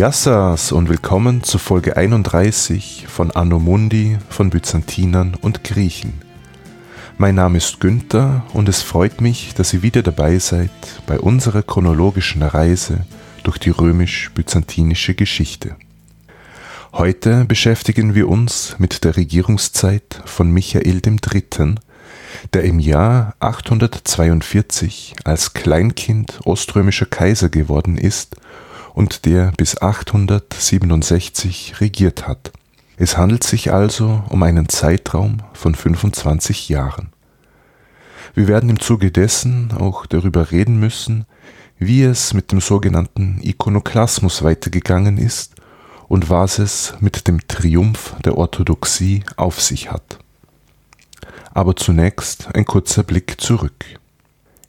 Yassas und willkommen zu Folge 31 von Anno Mundi von Byzantinern und Griechen. Mein Name ist Günther und es freut mich, dass ihr wieder dabei seid bei unserer chronologischen Reise durch die römisch-byzantinische Geschichte. Heute beschäftigen wir uns mit der Regierungszeit von Michael III., der im Jahr 842 als Kleinkind oströmischer Kaiser geworden ist und der bis 867 regiert hat. Es handelt sich also um einen Zeitraum von 25 Jahren. Wir werden im Zuge dessen auch darüber reden müssen, wie es mit dem sogenannten Ikonoklasmus weitergegangen ist und was es mit dem Triumph der Orthodoxie auf sich hat. Aber zunächst ein kurzer Blick zurück.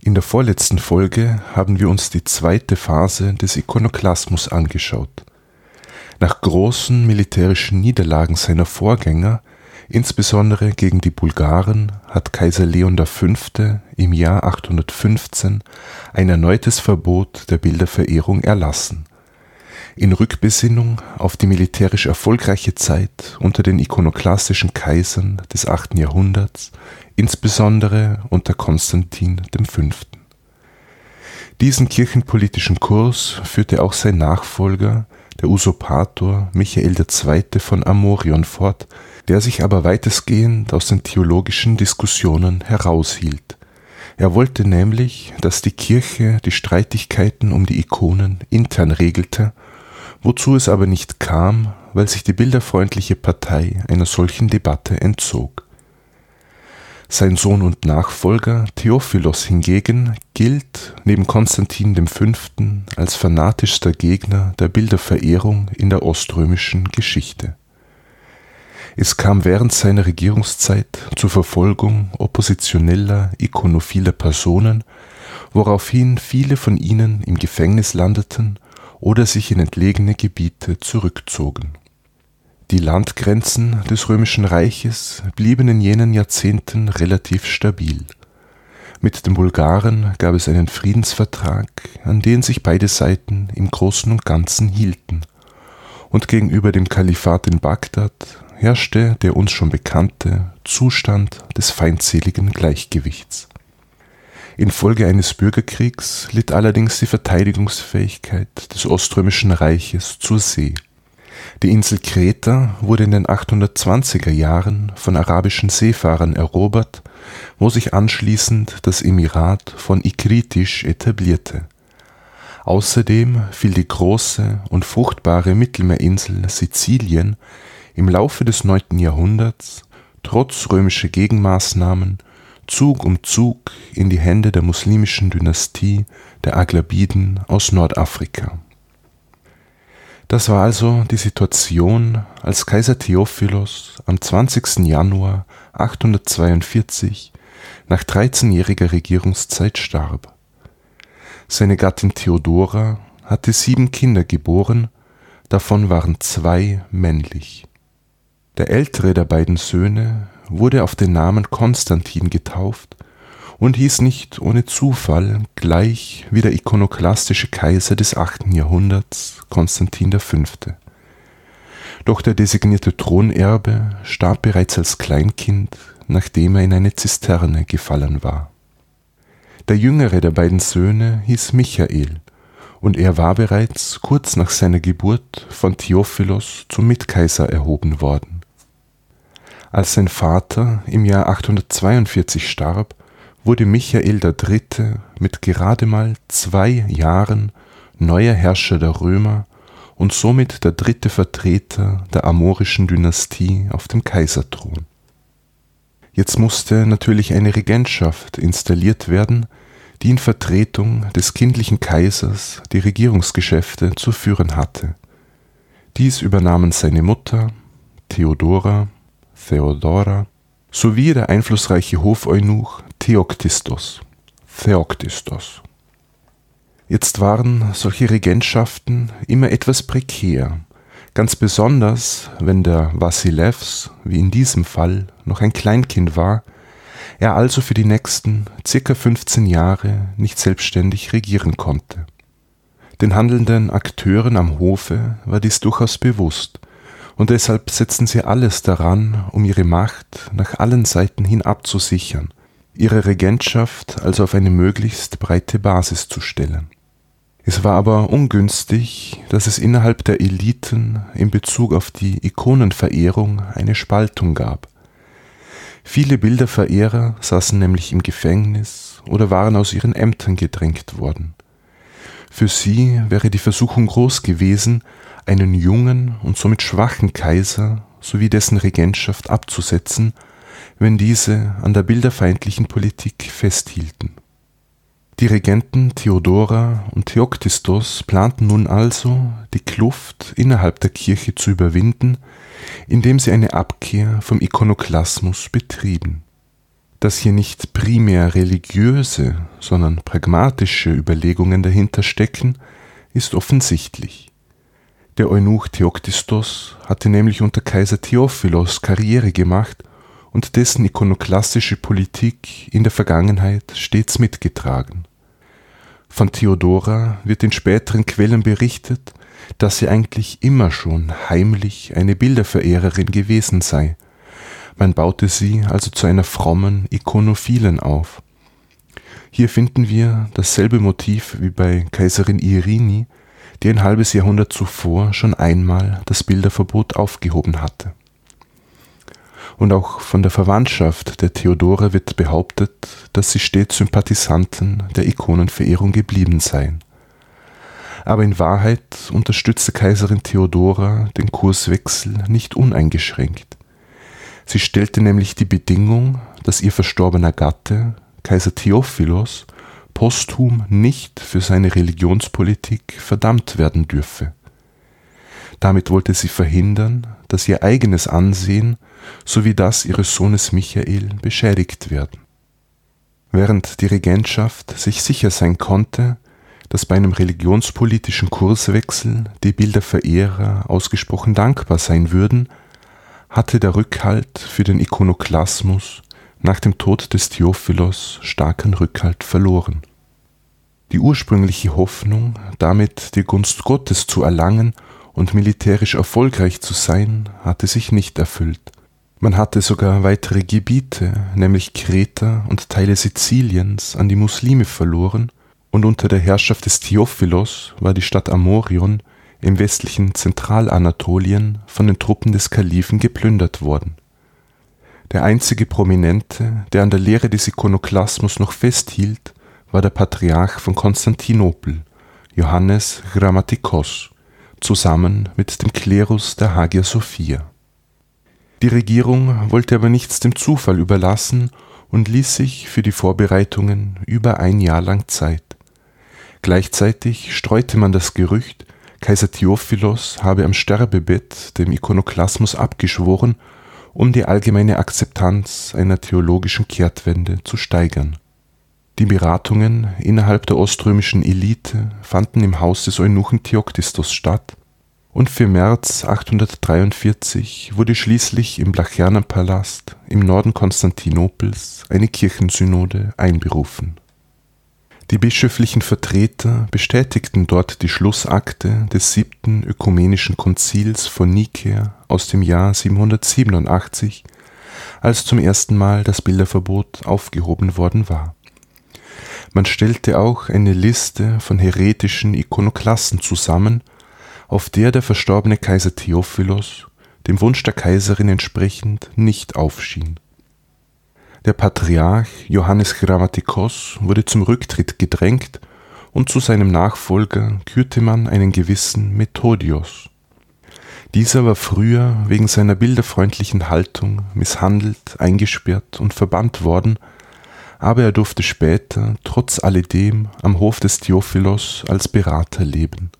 In der vorletzten Folge haben wir uns die zweite Phase des Ikonoklasmus angeschaut. Nach großen militärischen Niederlagen seiner Vorgänger, insbesondere gegen die Bulgaren, hat Kaiser Leon V. im Jahr 815 ein erneutes Verbot der Bilderverehrung erlassen. In Rückbesinnung auf die militärisch erfolgreiche Zeit unter den ikonoklastischen Kaisern des 8. Jahrhunderts insbesondere unter Konstantin V. Diesen kirchenpolitischen Kurs führte auch sein Nachfolger, der Usurpator Michael II. von Amorion fort, der sich aber weitestgehend aus den theologischen Diskussionen heraushielt. Er wollte nämlich, dass die Kirche die Streitigkeiten um die Ikonen intern regelte, wozu es aber nicht kam, weil sich die bilderfreundliche Partei einer solchen Debatte entzog. Sein Sohn und Nachfolger Theophilos hingegen gilt neben Konstantin V. als fanatischster Gegner der Bilderverehrung in der oströmischen Geschichte. Es kam während seiner Regierungszeit zur Verfolgung oppositioneller, ikonophiler Personen, woraufhin viele von ihnen im Gefängnis landeten oder sich in entlegene Gebiete zurückzogen die Landgrenzen des Römischen Reiches blieben in jenen Jahrzehnten relativ stabil. Mit den Bulgaren gab es einen Friedensvertrag, an den sich beide Seiten im Großen und Ganzen hielten, und gegenüber dem Kalifat in Bagdad herrschte der uns schon bekannte Zustand des feindseligen Gleichgewichts. Infolge eines Bürgerkriegs litt allerdings die Verteidigungsfähigkeit des Oströmischen Reiches zur See. Die Insel Kreta wurde in den 820er Jahren von arabischen Seefahrern erobert, wo sich anschließend das Emirat von Ikritisch etablierte. Außerdem fiel die große und fruchtbare Mittelmeerinsel Sizilien im Laufe des 9. Jahrhunderts trotz römischer Gegenmaßnahmen Zug um Zug in die Hände der muslimischen Dynastie der Aglabiden aus Nordafrika das war also die Situation, als Kaiser Theophilos am 20. Januar 842 nach 13-jähriger Regierungszeit starb. Seine Gattin Theodora hatte sieben Kinder geboren, davon waren zwei männlich. Der ältere der beiden Söhne wurde auf den Namen Konstantin getauft und hieß nicht ohne Zufall gleich wie der ikonoklastische Kaiser des 8. Jahrhunderts, Konstantin V. Doch der designierte Thronerbe starb bereits als Kleinkind, nachdem er in eine Zisterne gefallen war. Der jüngere der beiden Söhne hieß Michael, und er war bereits kurz nach seiner Geburt von Theophilos zum Mitkaiser erhoben worden. Als sein Vater im Jahr 842 starb, wurde Michael III. mit gerade mal zwei Jahren neuer Herrscher der Römer und somit der dritte Vertreter der amorischen Dynastie auf dem Kaiserthron. Jetzt musste natürlich eine Regentschaft installiert werden, die in Vertretung des kindlichen Kaisers die Regierungsgeschäfte zu führen hatte. Dies übernahmen seine Mutter Theodora, Theodora sowie der einflussreiche Hofeunuch Theoktistos. Theoktistos. Jetzt waren solche Regentschaften immer etwas prekär, ganz besonders wenn der Vassilevs, wie in diesem Fall, noch ein Kleinkind war, er also für die nächsten circa 15 Jahre nicht selbstständig regieren konnte. Den handelnden Akteuren am Hofe war dies durchaus bewusst, und deshalb setzten sie alles daran, um ihre Macht nach allen Seiten hin abzusichern, ihre Regentschaft also auf eine möglichst breite Basis zu stellen. Es war aber ungünstig, dass es innerhalb der Eliten in Bezug auf die Ikonenverehrung eine Spaltung gab. Viele Bilderverehrer saßen nämlich im Gefängnis oder waren aus ihren Ämtern gedrängt worden. Für sie wäre die Versuchung groß gewesen, einen jungen und somit schwachen Kaiser sowie dessen Regentschaft abzusetzen, wenn diese an der bilderfeindlichen Politik festhielten. Die Regenten Theodora und Theoktistos planten nun also, die Kluft innerhalb der Kirche zu überwinden, indem sie eine Abkehr vom Ikonoklasmus betrieben. Dass hier nicht primär religiöse, sondern pragmatische Überlegungen dahinter stecken, ist offensichtlich. Der Eunuch Theoktistos hatte nämlich unter Kaiser Theophilos Karriere gemacht und dessen ikonoklastische Politik in der Vergangenheit stets mitgetragen. Von Theodora wird in späteren Quellen berichtet, dass sie eigentlich immer schon heimlich eine Bilderverehrerin gewesen sei. Man baute sie also zu einer frommen Ikonophilen auf. Hier finden wir dasselbe Motiv wie bei Kaiserin Irini, die ein halbes Jahrhundert zuvor schon einmal das Bilderverbot aufgehoben hatte und auch von der Verwandtschaft der Theodora wird behauptet, dass sie stets Sympathisanten der Ikonenverehrung geblieben seien. Aber in Wahrheit unterstützte Kaiserin Theodora den Kurswechsel nicht uneingeschränkt. Sie stellte nämlich die Bedingung, dass ihr verstorbener Gatte, Kaiser Theophilos, posthum nicht für seine Religionspolitik verdammt werden dürfe. Damit wollte sie verhindern, dass ihr eigenes Ansehen sowie das ihres Sohnes Michael beschädigt werden. Während die Regentschaft sich sicher sein konnte, dass bei einem religionspolitischen Kurswechsel die Bilderverehrer ausgesprochen dankbar sein würden, hatte der Rückhalt für den Ikonoklasmus nach dem Tod des Theophilos starken Rückhalt verloren. Die ursprüngliche Hoffnung, damit die Gunst Gottes zu erlangen und militärisch erfolgreich zu sein, hatte sich nicht erfüllt. Man hatte sogar weitere Gebiete, nämlich Kreta und Teile Siziliens, an die Muslime verloren, und unter der Herrschaft des Theophilos war die Stadt Amorion im westlichen Zentralanatolien von den Truppen des Kalifen geplündert worden. Der einzige Prominente, der an der Lehre des Ikonoklasmus noch festhielt, war der Patriarch von Konstantinopel, Johannes Grammatikos, zusammen mit dem Klerus der Hagia Sophia die Regierung wollte aber nichts dem Zufall überlassen und ließ sich für die Vorbereitungen über ein Jahr lang Zeit. Gleichzeitig streute man das Gerücht, Kaiser Theophilos habe am Sterbebett dem Ikonoklasmus abgeschworen, um die allgemeine Akzeptanz einer theologischen Kehrtwende zu steigern. Die Beratungen innerhalb der oströmischen Elite fanden im Haus des Eunuchen Theoktistos statt und für März 843 wurde schließlich im Blachernenpalast im Norden Konstantinopels eine Kirchensynode einberufen. Die bischöflichen Vertreter bestätigten dort die Schlussakte des siebten ökumenischen Konzils von Nikäa aus dem Jahr 787, als zum ersten Mal das Bilderverbot aufgehoben worden war. Man stellte auch eine Liste von heretischen Ikonoklasten zusammen auf der der verstorbene Kaiser Theophilos dem Wunsch der Kaiserin entsprechend nicht aufschien. Der Patriarch Johannes Grammatikos wurde zum Rücktritt gedrängt und zu seinem Nachfolger kürte man einen gewissen Methodios. Dieser war früher wegen seiner bilderfreundlichen Haltung misshandelt, eingesperrt und verbannt worden, aber er durfte später trotz alledem am Hof des Theophilos als Berater leben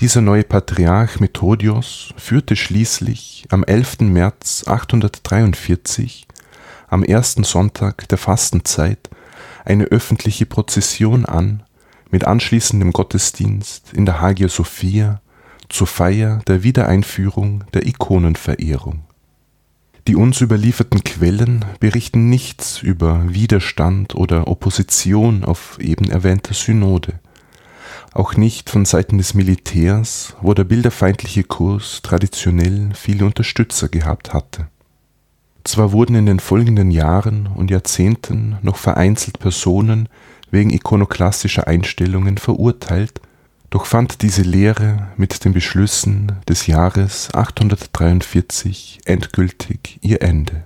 dieser neue Patriarch Methodios führte schließlich am 11. März 843, am ersten Sonntag der Fastenzeit, eine öffentliche Prozession an mit anschließendem Gottesdienst in der Hagia Sophia zur Feier der Wiedereinführung der Ikonenverehrung. Die uns überlieferten Quellen berichten nichts über Widerstand oder Opposition auf eben erwähnter Synode auch nicht von Seiten des Militärs, wo der bilderfeindliche Kurs traditionell viele Unterstützer gehabt hatte. Zwar wurden in den folgenden Jahren und Jahrzehnten noch vereinzelt Personen wegen ikonoklassischer Einstellungen verurteilt, doch fand diese Lehre mit den Beschlüssen des Jahres 843 endgültig ihr Ende.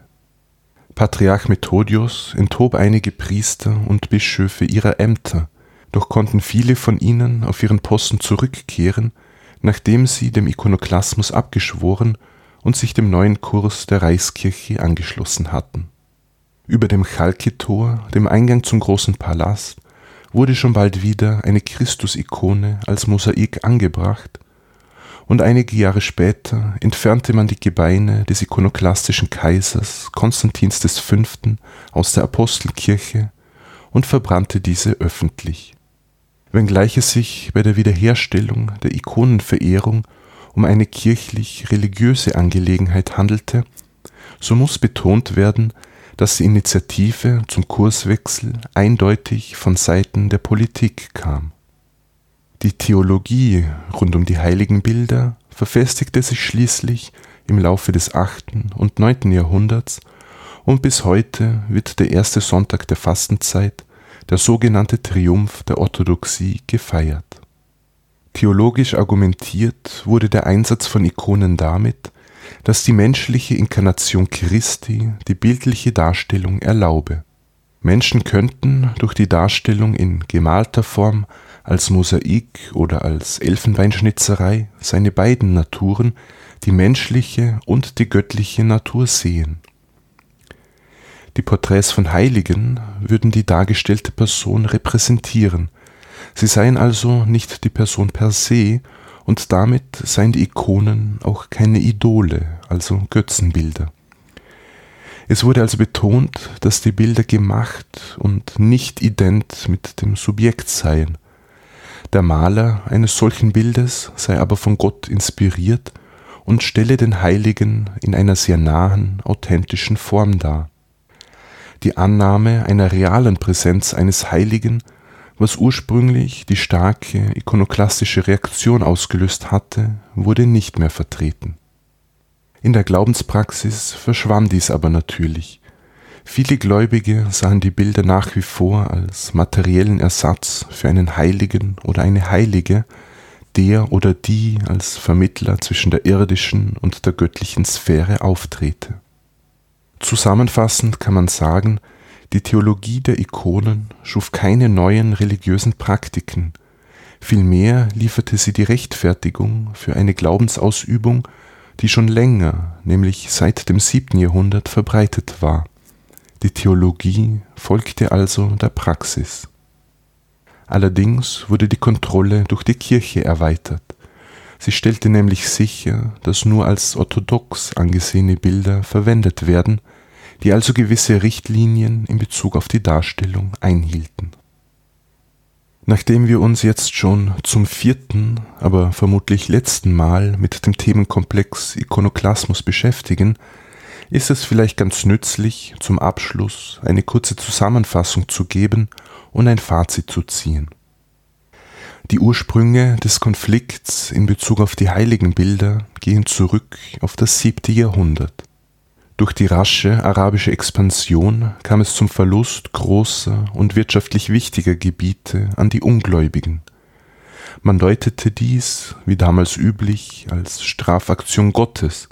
Patriarch Methodius enthob einige Priester und Bischöfe ihrer Ämter, doch konnten viele von ihnen auf ihren Posten zurückkehren, nachdem sie dem Ikonoklasmus abgeschworen und sich dem neuen Kurs der Reichskirche angeschlossen hatten. Über dem Chalke-Tor, dem Eingang zum großen Palast, wurde schon bald wieder eine Christusikone als Mosaik angebracht, und einige Jahre später entfernte man die Gebeine des ikonoklastischen Kaisers Konstantins V. aus der Apostelkirche und verbrannte diese öffentlich. Wenngleich es sich bei der Wiederherstellung der Ikonenverehrung um eine kirchlich-religiöse Angelegenheit handelte, so muss betont werden, dass die Initiative zum Kurswechsel eindeutig von Seiten der Politik kam. Die Theologie rund um die Heiligenbilder verfestigte sich schließlich im Laufe des 8. und 9. Jahrhunderts und bis heute wird der erste Sonntag der Fastenzeit, der sogenannte Triumph der Orthodoxie, gefeiert. Theologisch argumentiert wurde der Einsatz von Ikonen damit, dass die menschliche Inkarnation Christi die bildliche Darstellung erlaube. Menschen könnten durch die Darstellung in gemalter Form als Mosaik oder als Elfenbeinschnitzerei seine beiden Naturen, die menschliche und die göttliche Natur sehen. Die Porträts von Heiligen würden die dargestellte Person repräsentieren, sie seien also nicht die Person per se, und damit seien die Ikonen auch keine Idole, also Götzenbilder. Es wurde also betont, dass die Bilder gemacht und nicht ident mit dem Subjekt seien. Der Maler eines solchen Bildes sei aber von Gott inspiriert und stelle den Heiligen in einer sehr nahen, authentischen Form dar. Die Annahme einer realen Präsenz eines Heiligen, was ursprünglich die starke ikonoklastische Reaktion ausgelöst hatte, wurde nicht mehr vertreten. In der Glaubenspraxis verschwamm dies aber natürlich. Viele Gläubige sahen die Bilder nach wie vor als materiellen Ersatz für einen Heiligen oder eine Heilige, der oder die als Vermittler zwischen der irdischen und der göttlichen Sphäre auftrete. Zusammenfassend kann man sagen, die Theologie der Ikonen schuf keine neuen religiösen Praktiken, vielmehr lieferte sie die Rechtfertigung für eine Glaubensausübung, die schon länger, nämlich seit dem siebten Jahrhundert verbreitet war. Die Theologie folgte also der Praxis. Allerdings wurde die Kontrolle durch die Kirche erweitert. Sie stellte nämlich sicher, dass nur als orthodox angesehene Bilder verwendet werden, die also gewisse Richtlinien in Bezug auf die Darstellung einhielten Nachdem wir uns jetzt schon zum vierten, aber vermutlich letzten Mal mit dem Themenkomplex Ikonoklasmus beschäftigen, ist es vielleicht ganz nützlich, zum Abschluss eine kurze Zusammenfassung zu geben und ein Fazit zu ziehen. Die Ursprünge des Konflikts in Bezug auf die Heiligenbilder gehen zurück auf das siebte Jahrhundert. Durch die rasche arabische Expansion kam es zum Verlust großer und wirtschaftlich wichtiger Gebiete an die Ungläubigen. Man deutete dies, wie damals üblich, als Strafaktion Gottes,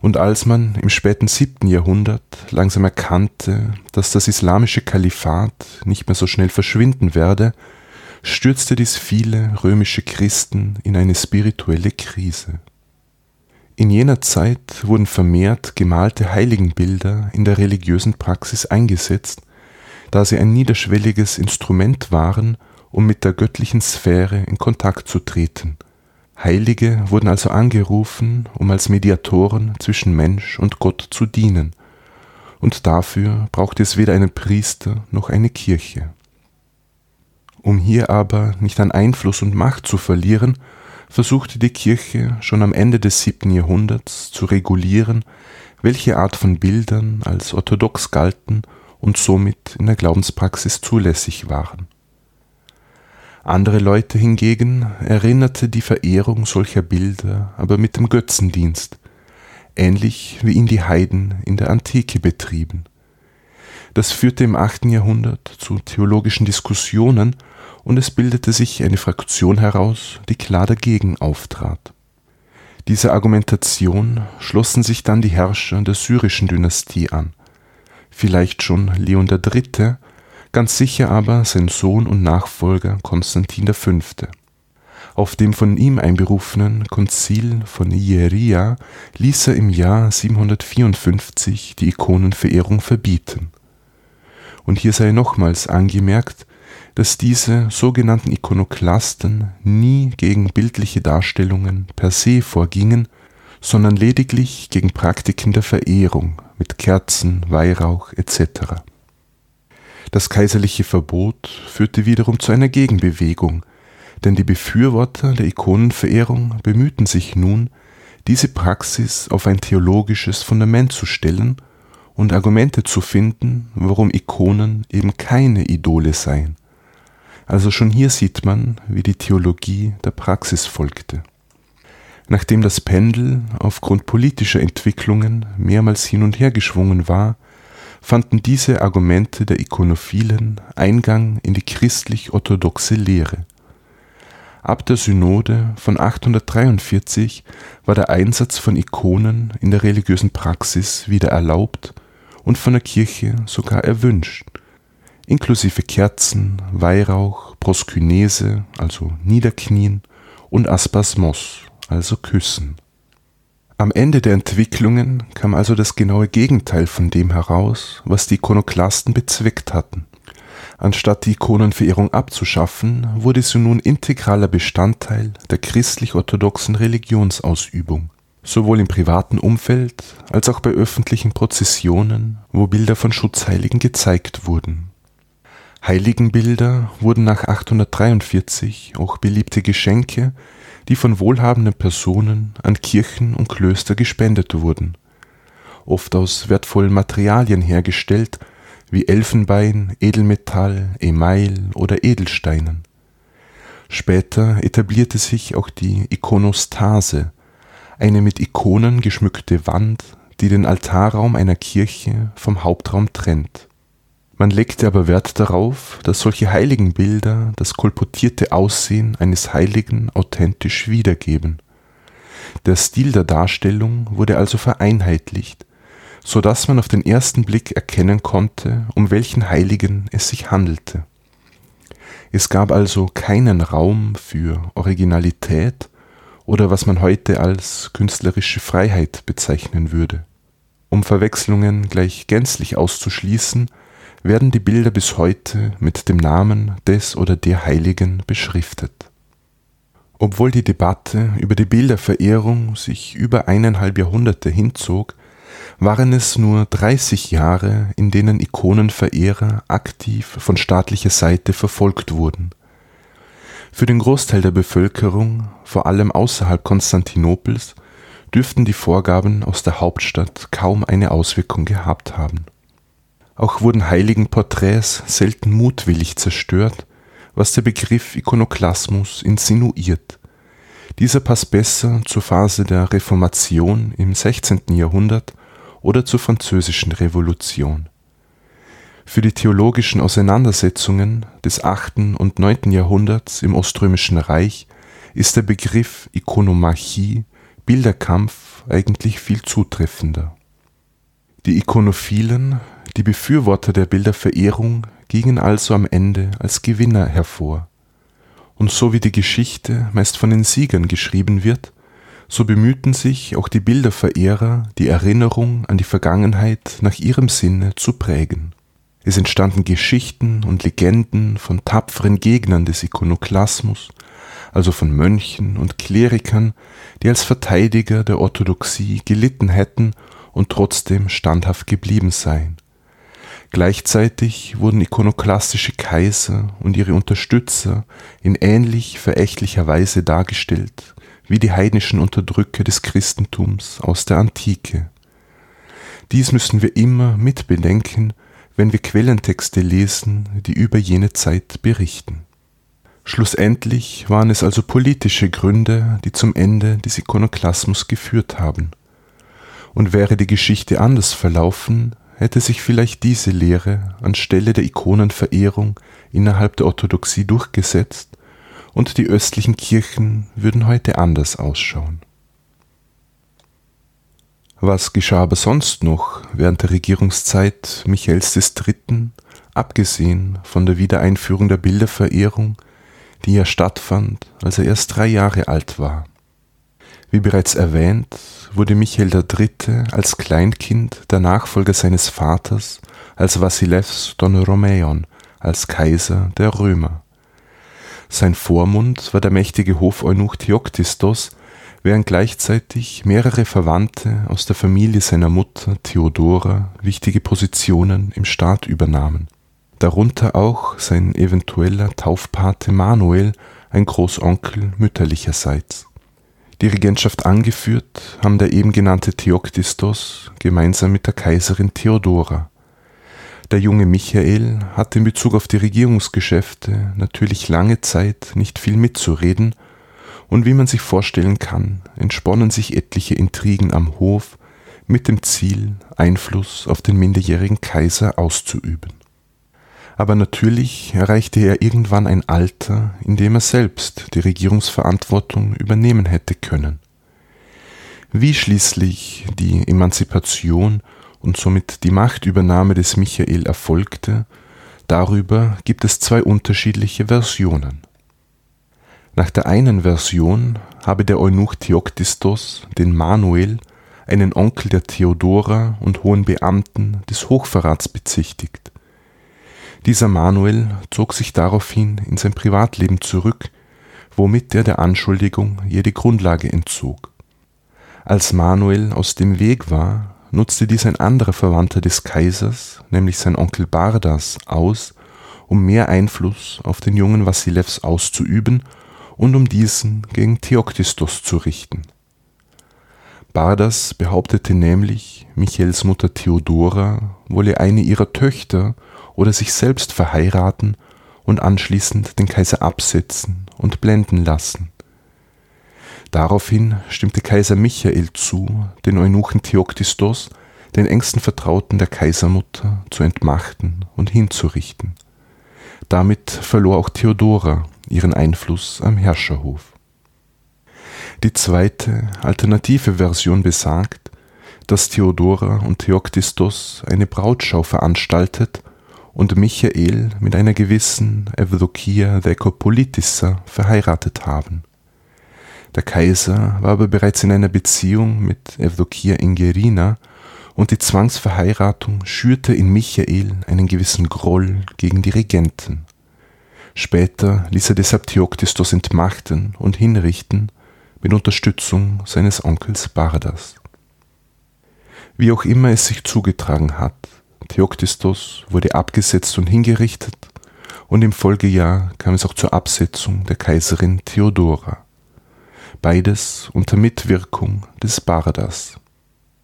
und als man im späten siebten Jahrhundert langsam erkannte, dass das islamische Kalifat nicht mehr so schnell verschwinden werde, stürzte dies viele römische Christen in eine spirituelle Krise in jener Zeit wurden vermehrt gemalte Heiligenbilder in der religiösen Praxis eingesetzt, da sie ein niederschwelliges Instrument waren, um mit der göttlichen Sphäre in Kontakt zu treten. Heilige wurden also angerufen, um als Mediatoren zwischen Mensch und Gott zu dienen, und dafür brauchte es weder einen Priester noch eine Kirche. Um hier aber nicht an Einfluss und Macht zu verlieren, versuchte die Kirche schon am Ende des siebten Jahrhunderts zu regulieren, welche Art von Bildern als orthodox galten und somit in der Glaubenspraxis zulässig waren. Andere Leute hingegen erinnerte die Verehrung solcher Bilder aber mit dem Götzendienst, ähnlich wie ihn die Heiden in der Antike betrieben. Das führte im 8. Jahrhundert zu theologischen Diskussionen und es bildete sich eine Fraktion heraus, die klar dagegen auftrat. Dieser Argumentation schlossen sich dann die Herrscher der syrischen Dynastie an, vielleicht schon Leon III., ganz sicher aber sein Sohn und Nachfolger Konstantin V. Auf dem von ihm einberufenen Konzil von Ieria ließ er im Jahr 754 die Ikonenverehrung verbieten. Und hier sei nochmals angemerkt, dass diese sogenannten Ikonoklasten nie gegen bildliche Darstellungen per se vorgingen, sondern lediglich gegen Praktiken der Verehrung mit Kerzen, Weihrauch etc. Das kaiserliche Verbot führte wiederum zu einer Gegenbewegung, denn die Befürworter der Ikonenverehrung bemühten sich nun, diese Praxis auf ein theologisches Fundament zu stellen und Argumente zu finden, warum Ikonen eben keine Idole seien. Also schon hier sieht man, wie die Theologie der Praxis folgte. Nachdem das Pendel aufgrund politischer Entwicklungen mehrmals hin und her geschwungen war, fanden diese Argumente der Ikonophilen Eingang in die christlich-orthodoxe Lehre. Ab der Synode von 843 war der Einsatz von Ikonen in der religiösen Praxis wieder erlaubt und von der Kirche sogar erwünscht, inklusive Kerzen, Weihrauch, Proskynese, also Niederknien und Aspasmos, also Küssen. Am Ende der Entwicklungen kam also das genaue Gegenteil von dem heraus, was die Ikonoklasten bezweckt hatten. Anstatt die Ikonenverehrung abzuschaffen, wurde sie nun integraler Bestandteil der christlich-orthodoxen Religionsausübung, sowohl im privaten Umfeld als auch bei öffentlichen Prozessionen, wo Bilder von Schutzheiligen gezeigt wurden. Heiligenbilder wurden nach 843 auch beliebte Geschenke die von wohlhabenden Personen an Kirchen und Klöster gespendet wurden, oft aus wertvollen Materialien hergestellt, wie Elfenbein, Edelmetall, Email oder Edelsteinen. Später etablierte sich auch die Ikonostase, eine mit Ikonen geschmückte Wand, die den Altarraum einer Kirche vom Hauptraum trennt man legte aber Wert darauf, dass solche Heiligenbilder das kolportierte Aussehen eines Heiligen authentisch wiedergeben. Der Stil der Darstellung wurde also vereinheitlicht, so dass man auf den ersten Blick erkennen konnte, um welchen Heiligen es sich handelte. Es gab also keinen Raum für Originalität oder was man heute als künstlerische Freiheit bezeichnen würde. Um Verwechslungen gleich gänzlich auszuschließen, werden die Bilder bis heute mit dem Namen des oder der Heiligen beschriftet. Obwohl die Debatte über die Bilderverehrung sich über eineinhalb Jahrhunderte hinzog, waren es nur 30 Jahre, in denen Ikonenverehrer aktiv von staatlicher Seite verfolgt wurden. Für den Großteil der Bevölkerung, vor allem außerhalb Konstantinopels, dürften die Vorgaben aus der Hauptstadt kaum eine Auswirkung gehabt haben auch wurden Heiligenporträts selten mutwillig zerstört, was der Begriff Ikonoklasmus insinuiert. Dieser passt besser zur Phase der Reformation im 16. Jahrhundert oder zur Französischen Revolution. Für die theologischen Auseinandersetzungen des 8. und 9. Jahrhunderts im Oströmischen Reich ist der Begriff Ikonomachie, Bilderkampf, eigentlich viel zutreffender. Die Ikonophilen die Befürworter der Bilderverehrung gingen also am Ende als Gewinner hervor. Und so wie die Geschichte meist von den Siegern geschrieben wird, so bemühten sich auch die Bilderverehrer, die Erinnerung an die Vergangenheit nach ihrem Sinne zu prägen. Es entstanden Geschichten und Legenden von tapferen Gegnern des Ikonoklasmus, also von Mönchen und Klerikern, die als Verteidiger der Orthodoxie gelitten hätten und trotzdem standhaft geblieben seien. Gleichzeitig wurden ikonoklastische Kaiser und ihre Unterstützer in ähnlich verächtlicher Weise dargestellt wie die heidnischen Unterdrücker des Christentums aus der Antike. Dies müssen wir immer mit bedenken, wenn wir Quellentexte lesen, die über jene Zeit berichten. Schlussendlich waren es also politische Gründe, die zum Ende des Ikonoklasmus geführt haben. Und wäre die Geschichte anders verlaufen, hätte sich vielleicht diese Lehre anstelle der Ikonenverehrung innerhalb der Orthodoxie durchgesetzt und die östlichen Kirchen würden heute anders ausschauen. Was geschah aber sonst noch während der Regierungszeit Michaels III., abgesehen von der Wiedereinführung der Bilderverehrung, die ja stattfand, als er erst drei Jahre alt war? Wie bereits erwähnt, wurde Michael III. als Kleinkind der Nachfolger seines Vaters als Vasilevs Donoromeon, als Kaiser der Römer. Sein Vormund war der mächtige Hofeunuch Theoktistos, während gleichzeitig mehrere Verwandte aus der Familie seiner Mutter Theodora wichtige Positionen im Staat übernahmen, darunter auch sein eventueller Taufpate Manuel, ein Großonkel mütterlicherseits die Regentschaft angeführt haben der eben genannte Theoktistos gemeinsam mit der Kaiserin Theodora. Der junge Michael hatte in Bezug auf die Regierungsgeschäfte natürlich lange Zeit nicht viel mitzureden, und wie man sich vorstellen kann, entsponnen sich etliche Intrigen am Hof mit dem Ziel, Einfluss auf den minderjährigen Kaiser auszuüben aber natürlich erreichte er irgendwann ein Alter, in dem er selbst die Regierungsverantwortung übernehmen hätte können. Wie schließlich die Emanzipation und somit die Machtübernahme des Michael erfolgte, darüber gibt es zwei unterschiedliche Versionen. Nach der einen Version habe der Eunuch Theoktistos den Manuel, einen Onkel der Theodora und hohen Beamten, des Hochverrats bezichtigt dieser Manuel zog sich daraufhin in sein Privatleben zurück, womit er der Anschuldigung jede Grundlage entzog. Als Manuel aus dem Weg war, nutzte dies ein anderer Verwandter des Kaisers, nämlich sein Onkel Bardas, aus, um mehr Einfluss auf den jungen Wasilews auszuüben und um diesen gegen Theoktistos zu richten. Bardas behauptete nämlich, Michaels Mutter Theodora wolle eine ihrer Töchter oder sich selbst verheiraten und anschließend den Kaiser absetzen und blenden lassen. Daraufhin stimmte Kaiser Michael zu, den Eunuchen Theoktistos, den engsten Vertrauten der Kaisermutter, zu entmachten und hinzurichten. Damit verlor auch Theodora ihren Einfluss am Herrscherhof. Die zweite, alternative Version besagt, dass Theodora und Theoktistos eine Brautschau veranstaltet und Michael mit einer gewissen Evdokia Dekopolitissa verheiratet haben. Der Kaiser war aber bereits in einer Beziehung mit Evdokia Ingerina und die Zwangsverheiratung schürte in Michael einen gewissen Groll gegen die Regenten. Später ließ er deshalb Theoktistos entmachten und hinrichten mit Unterstützung seines Onkels Bardas. Wie auch immer es sich zugetragen hat, Theoktistos wurde abgesetzt und hingerichtet und im Folgejahr kam es auch zur Absetzung der Kaiserin Theodora. Beides unter Mitwirkung des Bardas.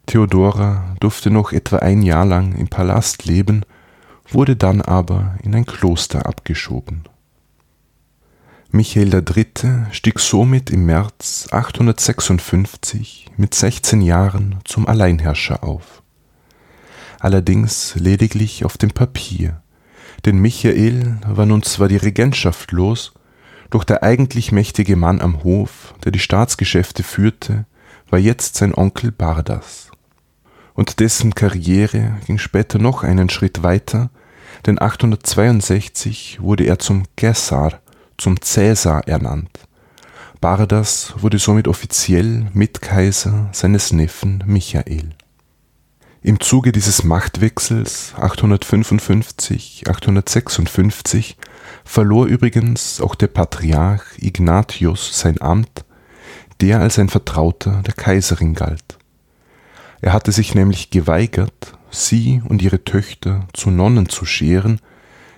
Theodora durfte noch etwa ein Jahr lang im Palast leben, wurde dann aber in ein Kloster abgeschoben. Michael III. stieg somit im März 856 mit 16 Jahren zum Alleinherrscher auf allerdings lediglich auf dem Papier, denn Michael war nun zwar die Regentschaft los, doch der eigentlich mächtige Mann am Hof, der die Staatsgeschäfte führte, war jetzt sein Onkel Bardas. Und dessen Karriere ging später noch einen Schritt weiter, denn 862 wurde er zum Caesar, zum Cäsar ernannt. Bardas wurde somit offiziell Mitkaiser seines Neffen Michael. Im Zuge dieses Machtwechsels 855 / 856 verlor übrigens auch der Patriarch Ignatius sein Amt, der als ein Vertrauter der Kaiserin galt. Er hatte sich nämlich geweigert, sie und ihre Töchter zu Nonnen zu scheren,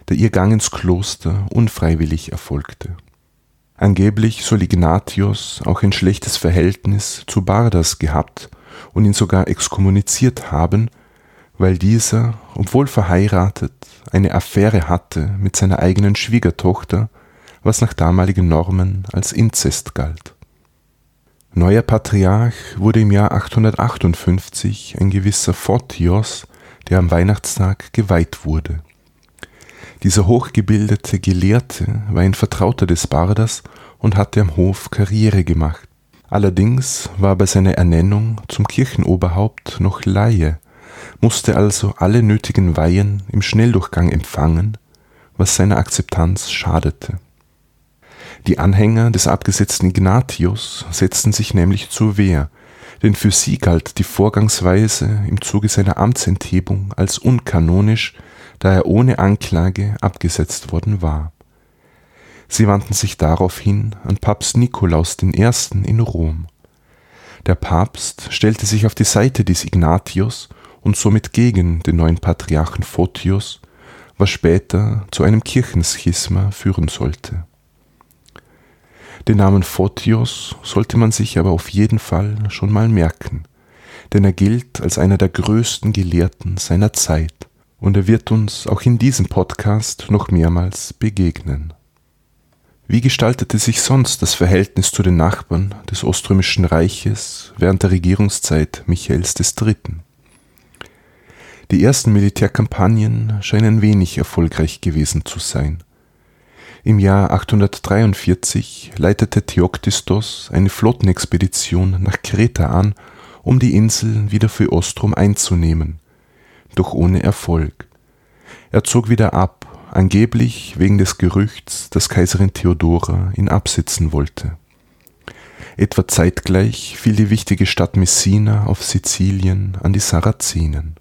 da ihr Gang ins Kloster unfreiwillig erfolgte. Angeblich soll Ignatius auch ein schlechtes Verhältnis zu Bardas gehabt und ihn sogar exkommuniziert haben, weil dieser, obwohl verheiratet, eine Affäre hatte mit seiner eigenen Schwiegertochter, was nach damaligen Normen als Inzest galt. Neuer Patriarch wurde im Jahr 858 ein gewisser Photios, der am Weihnachtstag geweiht wurde. Dieser hochgebildete Gelehrte war ein Vertrauter des Bardas und hatte am Hof Karriere gemacht. Allerdings war bei seiner Ernennung zum Kirchenoberhaupt noch Laie, musste also alle nötigen Weihen im Schnelldurchgang empfangen, was seiner Akzeptanz schadete. Die Anhänger des abgesetzten Ignatius setzten sich nämlich zur Wehr, denn für sie galt die Vorgangsweise im Zuge seiner Amtsenthebung als unkanonisch, da er ohne Anklage abgesetzt worden war. Sie wandten sich daraufhin an Papst Nikolaus I. in Rom. Der Papst stellte sich auf die Seite des Ignatius und somit gegen den neuen Patriarchen Photius, was später zu einem Kirchenschisma führen sollte. Den Namen Photios sollte man sich aber auf jeden Fall schon mal merken, denn er gilt als einer der größten Gelehrten seiner Zeit und er wird uns auch in diesem Podcast noch mehrmals begegnen. Wie gestaltete sich sonst das Verhältnis zu den Nachbarn des Oströmischen Reiches während der Regierungszeit Michaels III.? Die ersten Militärkampagnen scheinen wenig erfolgreich gewesen zu sein. Im Jahr 843 leitete Theoktistos eine Flottenexpedition nach Kreta an, um die Insel wieder für Ostrom einzunehmen, doch ohne Erfolg. Er zog wieder ab, angeblich wegen des Gerüchts, dass Kaiserin Theodora ihn absitzen wollte. Etwa zeitgleich fiel die wichtige Stadt Messina auf Sizilien an die Sarazenen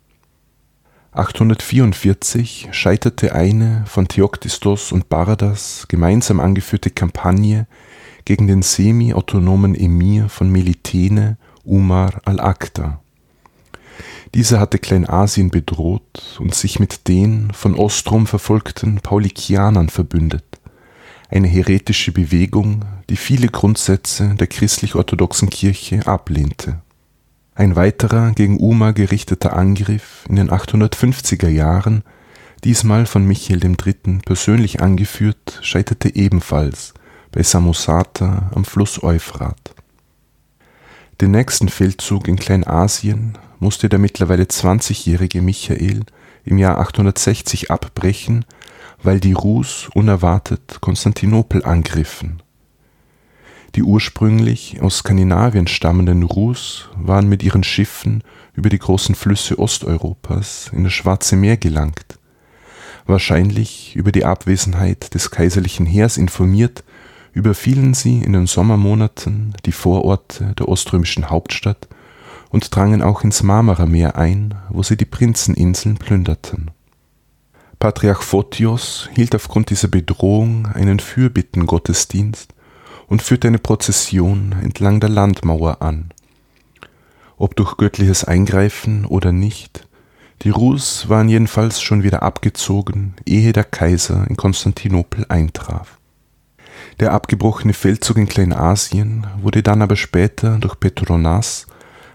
844 scheiterte eine von Theoktistos und Bardas gemeinsam angeführte Kampagne gegen den semi-autonomen Emir von Melitene, Umar al-Akta. Dieser hatte Kleinasien bedroht und sich mit den von Ostrom verfolgten Paulikianern verbündet, eine heretische Bewegung, die viele Grundsätze der christlich-orthodoxen Kirche ablehnte ein weiterer gegen Umar gerichteter Angriff in den 850er Jahren, diesmal von Michael III. persönlich angeführt, scheiterte ebenfalls bei Samosata am Fluss Euphrat. Den nächsten Feldzug in Kleinasien musste der mittlerweile 20-jährige Michael im Jahr 860 abbrechen, weil die Rus unerwartet Konstantinopel angriffen die ursprünglich aus Skandinavien stammenden Rus waren mit ihren Schiffen über die großen Flüsse Osteuropas in das Schwarze Meer gelangt. Wahrscheinlich über die Abwesenheit des kaiserlichen Heers informiert, überfielen sie in den Sommermonaten die Vororte der oströmischen Hauptstadt und drangen auch ins Marmarameer ein, wo sie die Prinzeninseln plünderten. Patriarch Photios hielt aufgrund dieser Bedrohung einen Fürbittengottesdienst und führte eine Prozession entlang der Landmauer an. Ob durch göttliches Eingreifen oder nicht, die Rus waren jedenfalls schon wieder abgezogen, ehe der Kaiser in Konstantinopel eintraf. Der abgebrochene Feldzug in Kleinasien wurde dann aber später durch Petronas,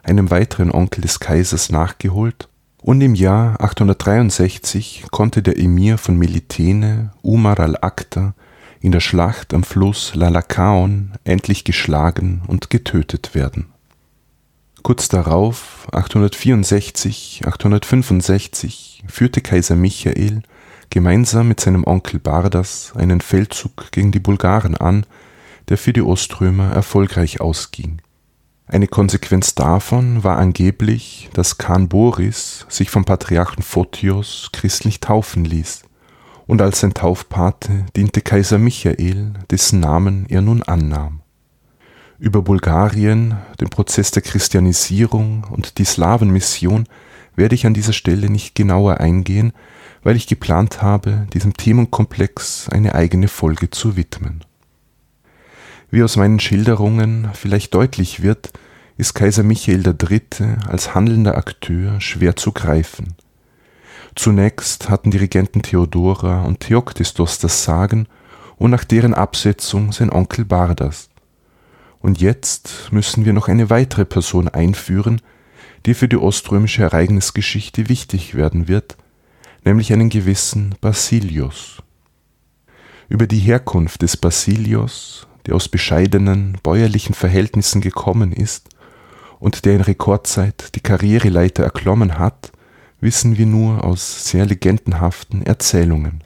einem weiteren Onkel des Kaisers, nachgeholt und im Jahr 863 konnte der Emir von Melitene, Umar al-Akta, in der Schlacht am Fluss Lalakaon endlich geschlagen und getötet werden. Kurz darauf, 864, 865, führte Kaiser Michael gemeinsam mit seinem Onkel Bardas einen Feldzug gegen die Bulgaren an, der für die Oströmer erfolgreich ausging. Eine Konsequenz davon war angeblich, dass Khan Boris sich vom Patriarchen Photios christlich taufen ließ und als sein Taufpate diente Kaiser Michael, dessen Namen er nun annahm. Über Bulgarien, den Prozess der Christianisierung und die Slawenmission werde ich an dieser Stelle nicht genauer eingehen, weil ich geplant habe, diesem Themenkomplex eine eigene Folge zu widmen. Wie aus meinen Schilderungen vielleicht deutlich wird, ist Kaiser Michael III. als handelnder Akteur schwer zu greifen – Zunächst hatten die Regenten Theodora und Theoktistos das Sagen und nach deren Absetzung sein Onkel Bardas. Und jetzt müssen wir noch eine weitere Person einführen, die für die oströmische Ereignisgeschichte wichtig werden wird, nämlich einen gewissen Basilius. Über die Herkunft des Basilios, der aus bescheidenen bäuerlichen Verhältnissen gekommen ist und der in Rekordzeit die Karriereleiter erklommen hat, wissen wir nur aus sehr legendenhaften Erzählungen.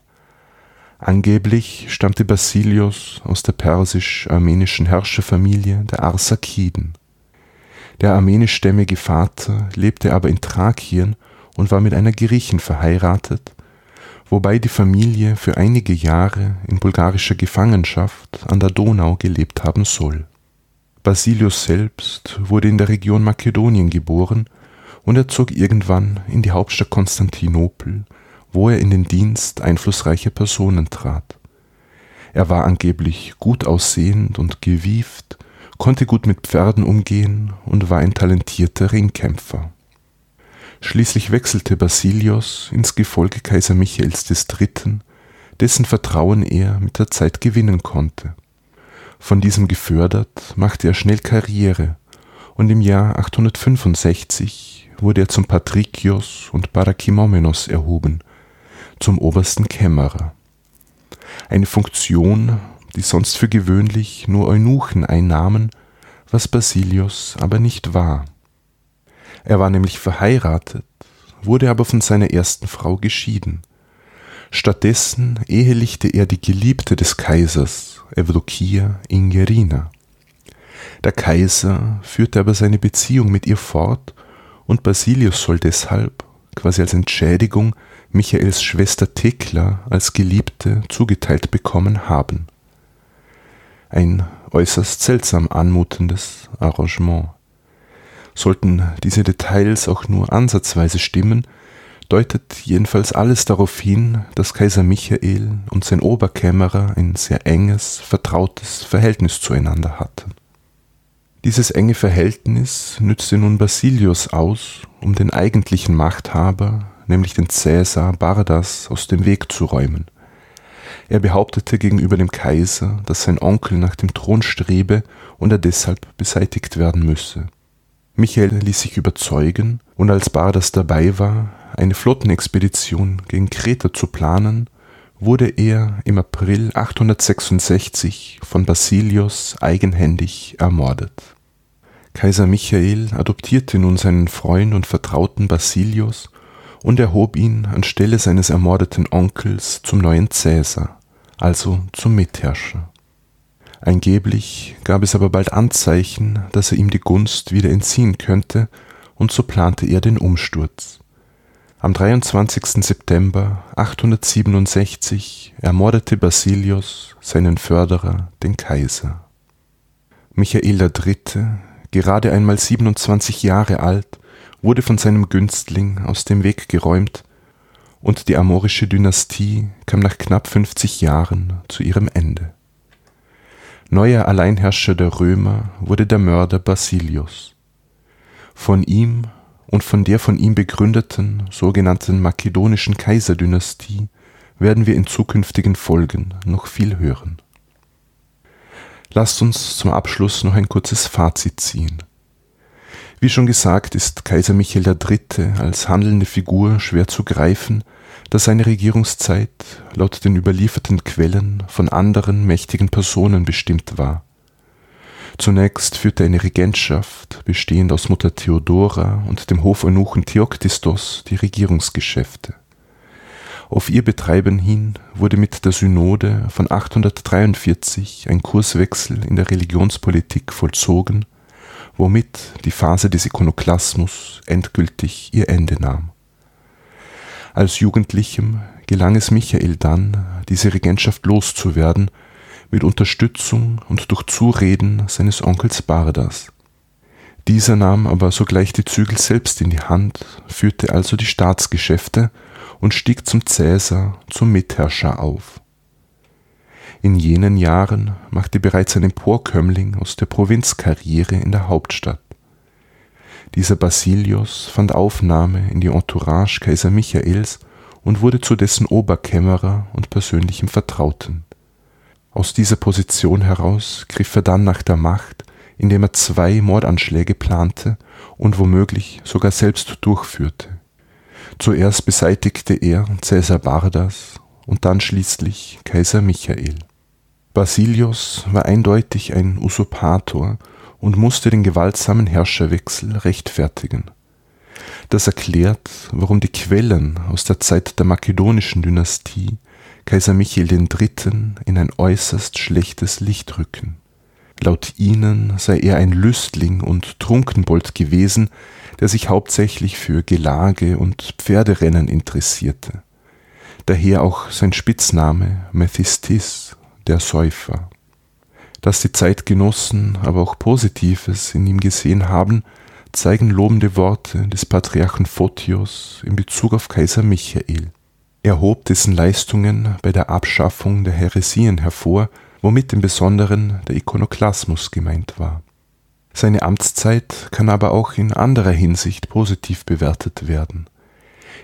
Angeblich stammte Basilios aus der persisch-armenischen Herrscherfamilie der Arsakiden. Der armenischstämmige Vater lebte aber in Thrakien und war mit einer Griechin verheiratet, wobei die Familie für einige Jahre in bulgarischer Gefangenschaft an der Donau gelebt haben soll. Basilius selbst wurde in der Region Makedonien geboren und er zog irgendwann in die Hauptstadt Konstantinopel, wo er in den Dienst einflussreicher Personen trat. Er war angeblich gut aussehend und gewieft, konnte gut mit Pferden umgehen und war ein talentierter Ringkämpfer. Schließlich wechselte Basilios ins Gefolge Kaiser Michaels III., dessen Vertrauen er mit der Zeit gewinnen konnte. Von diesem gefördert machte er schnell Karriere und im Jahr 865 wurde er zum Patrikios und Parakimomenos erhoben, zum obersten Kämmerer. Eine Funktion, die sonst für gewöhnlich nur Eunuchen einnahmen, was Basilios aber nicht war. Er war nämlich verheiratet, wurde aber von seiner ersten Frau geschieden. Stattdessen ehelichte er die Geliebte des Kaisers, Evdokia Ingerina. Der Kaiser führte aber seine Beziehung mit ihr fort und Basilius soll deshalb, quasi als Entschädigung, Michaels Schwester Thekla als Geliebte zugeteilt bekommen haben. Ein äußerst seltsam anmutendes Arrangement. Sollten diese Details auch nur ansatzweise stimmen, deutet jedenfalls alles darauf hin, dass Kaiser Michael und sein Oberkämmerer ein sehr enges, vertrautes Verhältnis zueinander hatten. Dieses enge Verhältnis nützte nun Basilius aus, um den eigentlichen Machthaber, nämlich den Cäsar Bardas, aus dem Weg zu räumen. Er behauptete gegenüber dem Kaiser, dass sein Onkel nach dem Thron strebe und er deshalb beseitigt werden müsse. Michael ließ sich überzeugen, und als Bardas dabei war, eine Flottenexpedition gegen Kreta zu planen, wurde er im April 866 von Basilios eigenhändig ermordet. Kaiser Michael adoptierte nun seinen Freund und Vertrauten Basilios und erhob ihn anstelle seines ermordeten Onkels zum neuen Cäsar, also zum Mitherrscher. Angeblich gab es aber bald Anzeichen, dass er ihm die Gunst wieder entziehen könnte, und so plante er den Umsturz. Am 23. September 867 ermordete Basilius seinen Förderer, den Kaiser. Michael III., gerade einmal 27 Jahre alt, wurde von seinem Günstling aus dem Weg geräumt und die amorische Dynastie kam nach knapp 50 Jahren zu ihrem Ende. Neuer Alleinherrscher der Römer wurde der Mörder Basilius. Von ihm und von der von ihm begründeten sogenannten makedonischen Kaiserdynastie werden wir in zukünftigen Folgen noch viel hören. Lasst uns zum Abschluss noch ein kurzes Fazit ziehen. Wie schon gesagt, ist Kaiser Michael III. als handelnde Figur schwer zu greifen, da seine Regierungszeit laut den überlieferten Quellen von anderen mächtigen Personen bestimmt war. Zunächst führte eine Regentschaft, bestehend aus Mutter Theodora und dem Hofeunuchen Theoktistos, die Regierungsgeschäfte. Auf ihr Betreiben hin wurde mit der Synode von 843 ein Kurswechsel in der Religionspolitik vollzogen, womit die Phase des Ikonoklasmus endgültig ihr Ende nahm. Als Jugendlichem gelang es Michael dann, diese Regentschaft loszuwerden, mit Unterstützung und durch Zureden seines Onkels Bardas. Dieser nahm aber sogleich die Zügel selbst in die Hand, führte also die Staatsgeschäfte und stieg zum Cäsar, zum Mitherrscher auf. In jenen Jahren machte bereits ein Emporkömmling aus der Provinz Karriere in der Hauptstadt. Dieser Basilios fand Aufnahme in die Entourage Kaiser Michaels und wurde zu dessen Oberkämmerer und persönlichem Vertrauten. Aus dieser Position heraus griff er dann nach der Macht, indem er zwei Mordanschläge plante und womöglich sogar selbst durchführte. Zuerst beseitigte er Cäsar Bardas und dann schließlich Kaiser Michael. Basilios war eindeutig ein Usurpator und musste den gewaltsamen Herrscherwechsel rechtfertigen. Das erklärt, warum die Quellen aus der Zeit der makedonischen Dynastie Kaiser Michael III. in ein äußerst schlechtes Licht rücken. Laut ihnen sei er ein Lüstling und Trunkenbold gewesen, der sich hauptsächlich für Gelage und Pferderennen interessierte. Daher auch sein Spitzname Methistis, der Säufer. Dass die Zeitgenossen aber auch Positives in ihm gesehen haben, zeigen lobende Worte des Patriarchen Photios in Bezug auf Kaiser Michael. Er hob dessen Leistungen bei der Abschaffung der Häresien hervor, womit im Besonderen der Ikonoklasmus gemeint war. Seine Amtszeit kann aber auch in anderer Hinsicht positiv bewertet werden.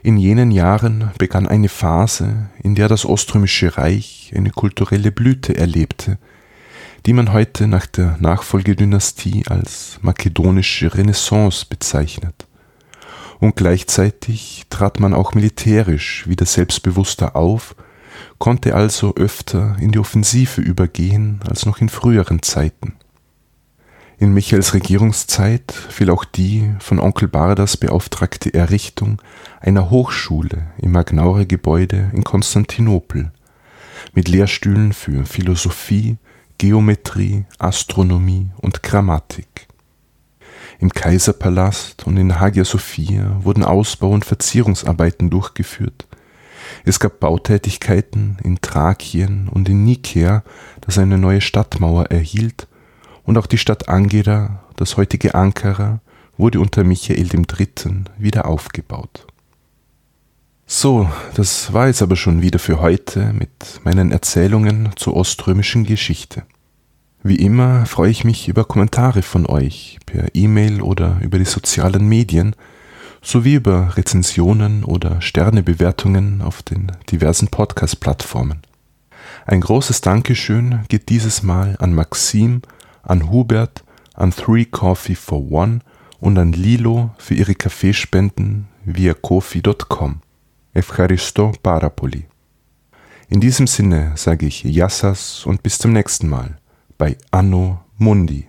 In jenen Jahren begann eine Phase, in der das Oströmische Reich eine kulturelle Blüte erlebte, die man heute nach der Nachfolgedynastie als makedonische Renaissance bezeichnet. Und gleichzeitig trat man auch militärisch wieder selbstbewusster auf, konnte also öfter in die Offensive übergehen als noch in früheren Zeiten. In Michaels Regierungszeit fiel auch die von Onkel Bardas beauftragte Errichtung einer Hochschule im Magnaure-Gebäude in Konstantinopel mit Lehrstühlen für Philosophie, Geometrie, Astronomie und Grammatik. Im Kaiserpalast und in Hagia Sophia wurden Ausbau- und Verzierungsarbeiten durchgeführt. Es gab Bautätigkeiten in Thrakien und in Nikäa, das eine neue Stadtmauer erhielt, und auch die Stadt Angera, das heutige Ankara, wurde unter Michael III. wieder aufgebaut. So, das war es aber schon wieder für heute mit meinen Erzählungen zur oströmischen Geschichte. Wie immer freue ich mich über Kommentare von euch per E-Mail oder über die sozialen Medien sowie über Rezensionen oder Sternebewertungen auf den diversen Podcast-Plattformen. Ein großes Dankeschön geht dieses Mal an Maxim, an Hubert, an Three Coffee for One und an Lilo für ihre Kaffeespenden via kofi.com. Evcharisto Parapoli. In diesem Sinne sage ich Yassas und bis zum nächsten Mal bei Anno Mundi.